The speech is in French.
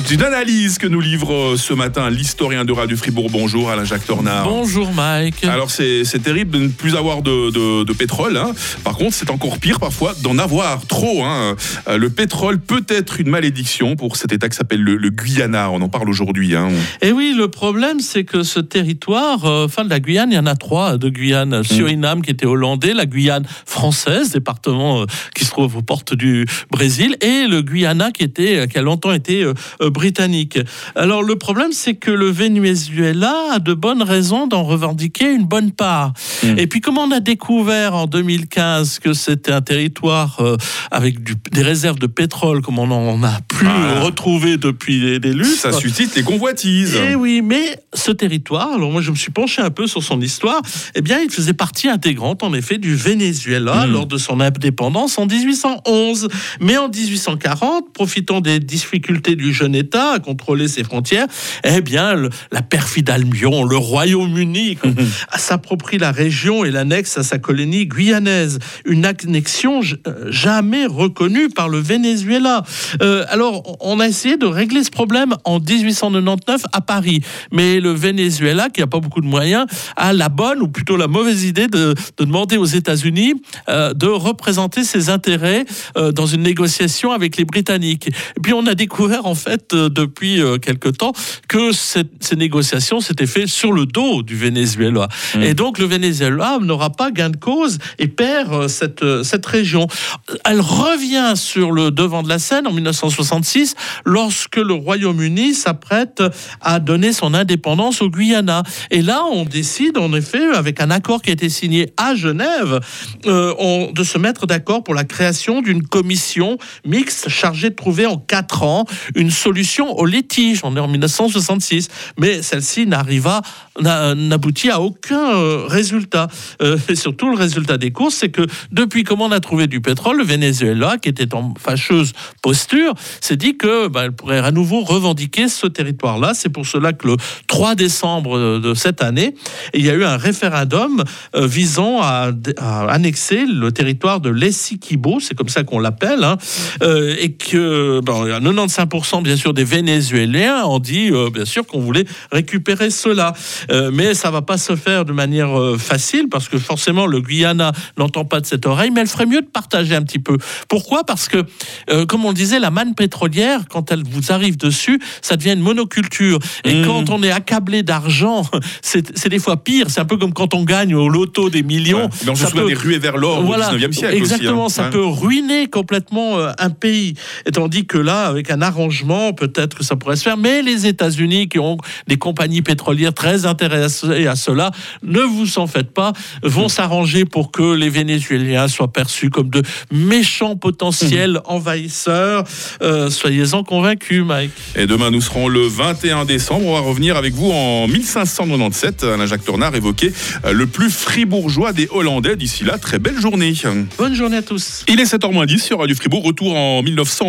C'est une analyse que nous livre euh, ce matin l'historien de Radio Fribourg. Bonjour Alain-Jacques Tornard. Bonjour Mike. Alors c'est c'est terrible de ne plus avoir de, de- de pétrole. hein. Par contre, c'est encore pire parfois d'en avoir trop. hein. Euh, Le pétrole peut être une malédiction pour cet État qui s'appelle le, le Guyana. On en parle aujourd'hui. hein. Et oui, le problème, c'est que ce territoire, euh, enfin de la Guyane, il y en a trois de Guyane. Suriname qui était hollandais, la Guyane française, département euh, qui se trouve aux portes du Brésil, et le Guyana qui était, qui a longtemps été euh, euh, britannique. Alors le problème, c'est que le Venezuela a de bonnes raisons d'en revendiquer une bonne part. Mm. Et puis comme on a découvert en 2015 que c'était un territoire euh, avec du- des réserves de pétrole, comme on n'en a plus Ah. retrouvé depuis des, des. Ça suscite les convoitises. Eh oui, mais ce territoire, alors moi je me suis penché un peu sur son histoire, eh bien il faisait partie intégrante en effet du Venezuela Mm. lors de son indépendance en 1811. Mais en 1840, profitant des difficultés du jeune État à contrôler ses frontières, eh bien le- la perfide Albion, le Royaume-Uni, s'approprie la région et l'annexe à sa colonie guyanaise. Une annexion euh, jamais reconnue par le Venezuela. Euh, alors, on a essayé de régler ce problème en 1899 à Paris. Mais le Venezuela, qui n'a pas beaucoup de moyens, a la bonne, ou plutôt la mauvaise idée de, de demander aux États-Unis euh, de représenter ses intérêts euh, dans une négociation avec les Britanniques. Et puis, on a découvert, en fait, euh, depuis euh, quelque temps, que cette- ces négociations s'étaient faites sur le dos du Venezuela. Et donc, le Venezuela n'aura pas gain de cause et perd euh, cette, cette région. Elle revient sur le devant de la scène en 1966 lorsque le Royaume-Uni s'apprête à donner son indépendance au Guyana. Et là, on décide en effet, avec un accord qui a été signé à Genève, euh, on- de se mettre d'accord pour la création d'une commission mixte chargée de trouver en quatre ans une solution au litige. On est en 1966, mais celle-ci n'arriva, n'a- n'aboutit à aucun euh, résultat. Euh, et surtout, le résultat des courses, c'est que depuis comment on a trouvé du pétrole, le Venezuela, qui était en fâcheuse posture, s'est dit que bah, elle pourrait à nouveau revendiquer ce territoire-là. C'est pour cela que le 3 décembre de cette année, il y a eu un référendum euh, visant à, annexer le territoire de l'Essequibo, c'est comme ça qu'on l'appelle, hein, et que bon, il y a 95% bien sûr des Vénézuéliens ont dit bien sûr qu'on voulait récupérer cela, Euh, mais ça va pas se faire de manière euh, facile parce que forcément le Guyana n'entend pas de cette oreille, mais elle ferait mieux de partager un petit peu. Pourquoi? Parce que euh, comme on le disait, la manne pétrolière quand elle vous arrive dessus, ça devient une monoculture, et Mmh. quand on est accablé d'argent, c'est des fois pire. C'est un peu comme quand on gagne au loto des millions. Ouais. Mais on se Ça souvient peut- des ruées vers l'or voilà, au 19e siècle exactement, aussi. ça hein. peut ruiner complètement un pays. Et tandis que là, avec un arrangement, peut-être que ça pourrait se faire. Mais les États-Unis, qui ont des compagnies pétrolières très intéressées à cela, ne vous en faites pas, vont s'arranger pour que les Vénézuéliens soient perçus comme de méchants potentiels envahisseurs. Euh, Soyez-en convaincus, Mike. Et demain, nous serons le 21 décembre. On va revenir avec vous en 1597. Alain-Jacques Tornard évoquait euh, le plus fribourgeois des Hollandais. D'ici là, très belle journée. Bonne journée à tous. Il est 7h10 sur Radio Fribourg. Retour en 1900.